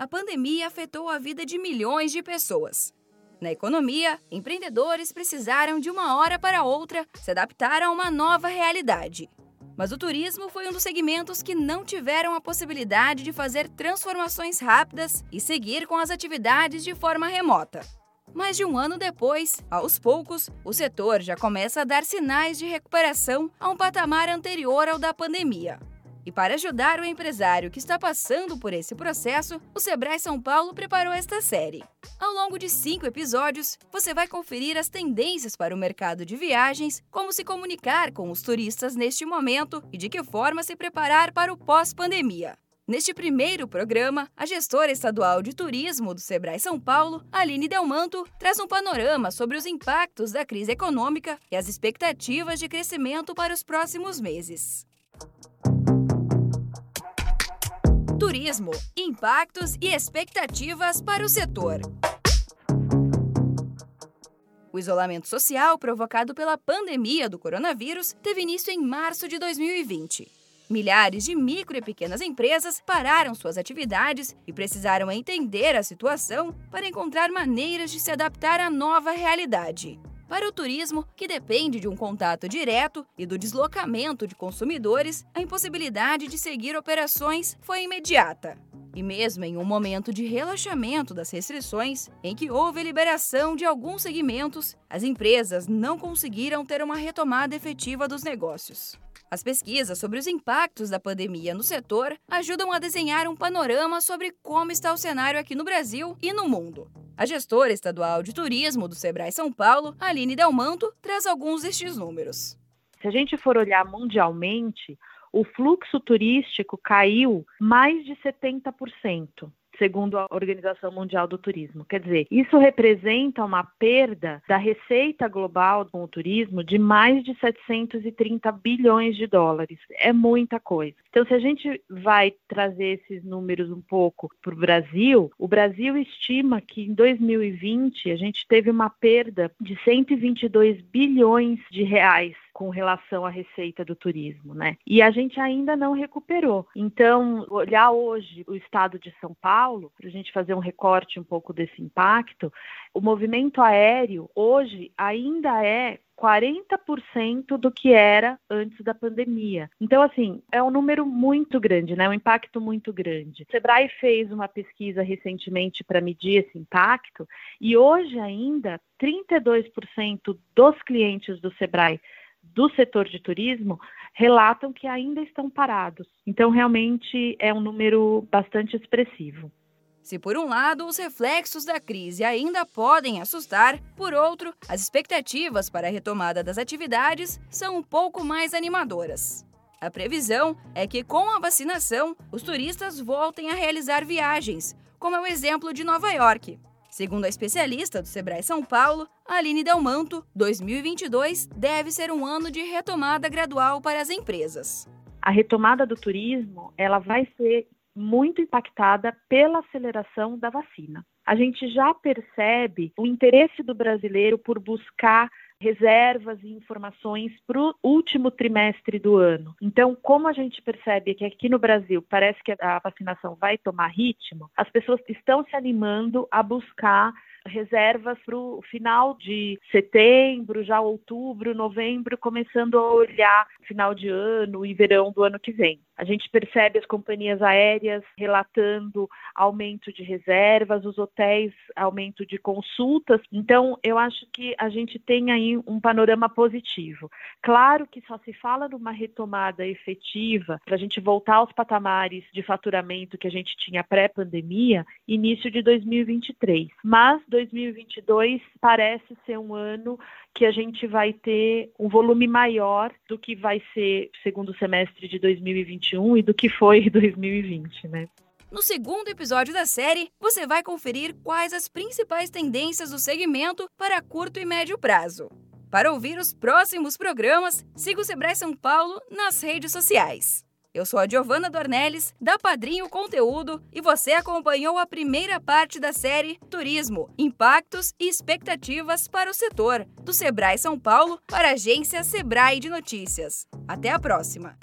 a pandemia afetou a vida de milhões de pessoas. Na economia, empreendedores precisaram de uma hora para outra se adaptar a uma nova realidade. Mas o turismo foi um dos segmentos que não tiveram a possibilidade de fazer transformações rápidas e seguir com as atividades de forma remota. Mais de um ano depois, aos poucos, o setor já começa a dar sinais de recuperação a um patamar anterior ao da pandemia. E para ajudar o empresário que está passando por esse processo, o Sebrae São Paulo preparou esta série. Ao longo de cinco episódios, você vai conferir as tendências para o mercado de viagens, como se comunicar com os turistas neste momento e de que forma se preparar para o pós-pandemia. Neste primeiro programa, a gestora estadual de turismo do Sebrae São Paulo, Aline Delmanto, traz um panorama sobre os impactos da crise econômica e as expectativas de crescimento para os próximos meses. Turismo, impactos e expectativas para o setor. O isolamento social provocado pela pandemia do coronavírus teve início em março de 2020. Milhares de micro e pequenas empresas pararam suas atividades e precisaram entender a situação para encontrar maneiras de se adaptar à nova realidade. Para o turismo, que depende de um contato direto e do deslocamento de consumidores, a impossibilidade de seguir operações foi imediata. E mesmo em um momento de relaxamento das restrições, em que houve liberação de alguns segmentos, as empresas não conseguiram ter uma retomada efetiva dos negócios. As pesquisas sobre os impactos da pandemia no setor ajudam a desenhar um panorama sobre como está o cenário aqui no Brasil e no mundo. A gestora estadual de turismo do Sebrae São Paulo, Aline Delmanto, traz alguns destes números. Se a gente for olhar mundialmente, o fluxo turístico caiu mais de 70% segundo a Organização Mundial do Turismo. Quer dizer, isso representa uma perda da receita global com o turismo de mais de 730 bilhões de dólares. É muita coisa. Então, se a gente vai trazer esses números um pouco para o Brasil, o Brasil estima que em 2020 a gente teve uma perda de 122 bilhões de reais com relação à receita do turismo, né? E a gente ainda não recuperou. Então, olhar hoje o estado de São Paulo, para a gente fazer um recorte um pouco desse impacto, o movimento aéreo hoje ainda é 40% do que era antes da pandemia. Então, assim, é um número muito grande, né? Um impacto muito grande. O Sebrae fez uma pesquisa recentemente para medir esse impacto e hoje ainda 32% dos clientes do Sebrae do setor de turismo relatam que ainda estão parados. Então, realmente é um número bastante expressivo. Se por um lado os reflexos da crise ainda podem assustar, por outro, as expectativas para a retomada das atividades são um pouco mais animadoras. A previsão é que com a vacinação, os turistas voltem a realizar viagens, como é o exemplo de Nova York. Segundo a especialista do Sebrae São Paulo, Aline Delmanto, 2022 deve ser um ano de retomada gradual para as empresas. A retomada do turismo, ela vai ser muito impactada pela aceleração da vacina. A gente já percebe o interesse do brasileiro por buscar reservas e informações para o último trimestre do ano. Então, como a gente percebe que aqui no Brasil parece que a vacinação vai tomar ritmo, as pessoas estão se animando a buscar reservas para o final de setembro, já outubro, novembro, começando a olhar final de ano e verão do ano que vem. A gente percebe as companhias aéreas relatando aumento de reservas, os hotéis aumento de consultas. Então, eu acho que a gente tem aí um panorama positivo. Claro que só se fala numa retomada efetiva para a gente voltar aos patamares de faturamento que a gente tinha pré-pandemia, início de 2023. Mas 2022 parece ser um ano que a gente vai ter um volume maior do que vai ser segundo semestre de 2021 e do que foi 2020, né? No segundo episódio da série, você vai conferir quais as principais tendências do segmento para curto e médio prazo. Para ouvir os próximos programas, siga o Sebrae São Paulo nas redes sociais. Eu sou a Giovana Dornelles, da Padrinho Conteúdo, e você acompanhou a primeira parte da série Turismo, Impactos e Expectativas para o Setor, do Sebrae São Paulo para a agência Sebrae de Notícias. Até a próxima!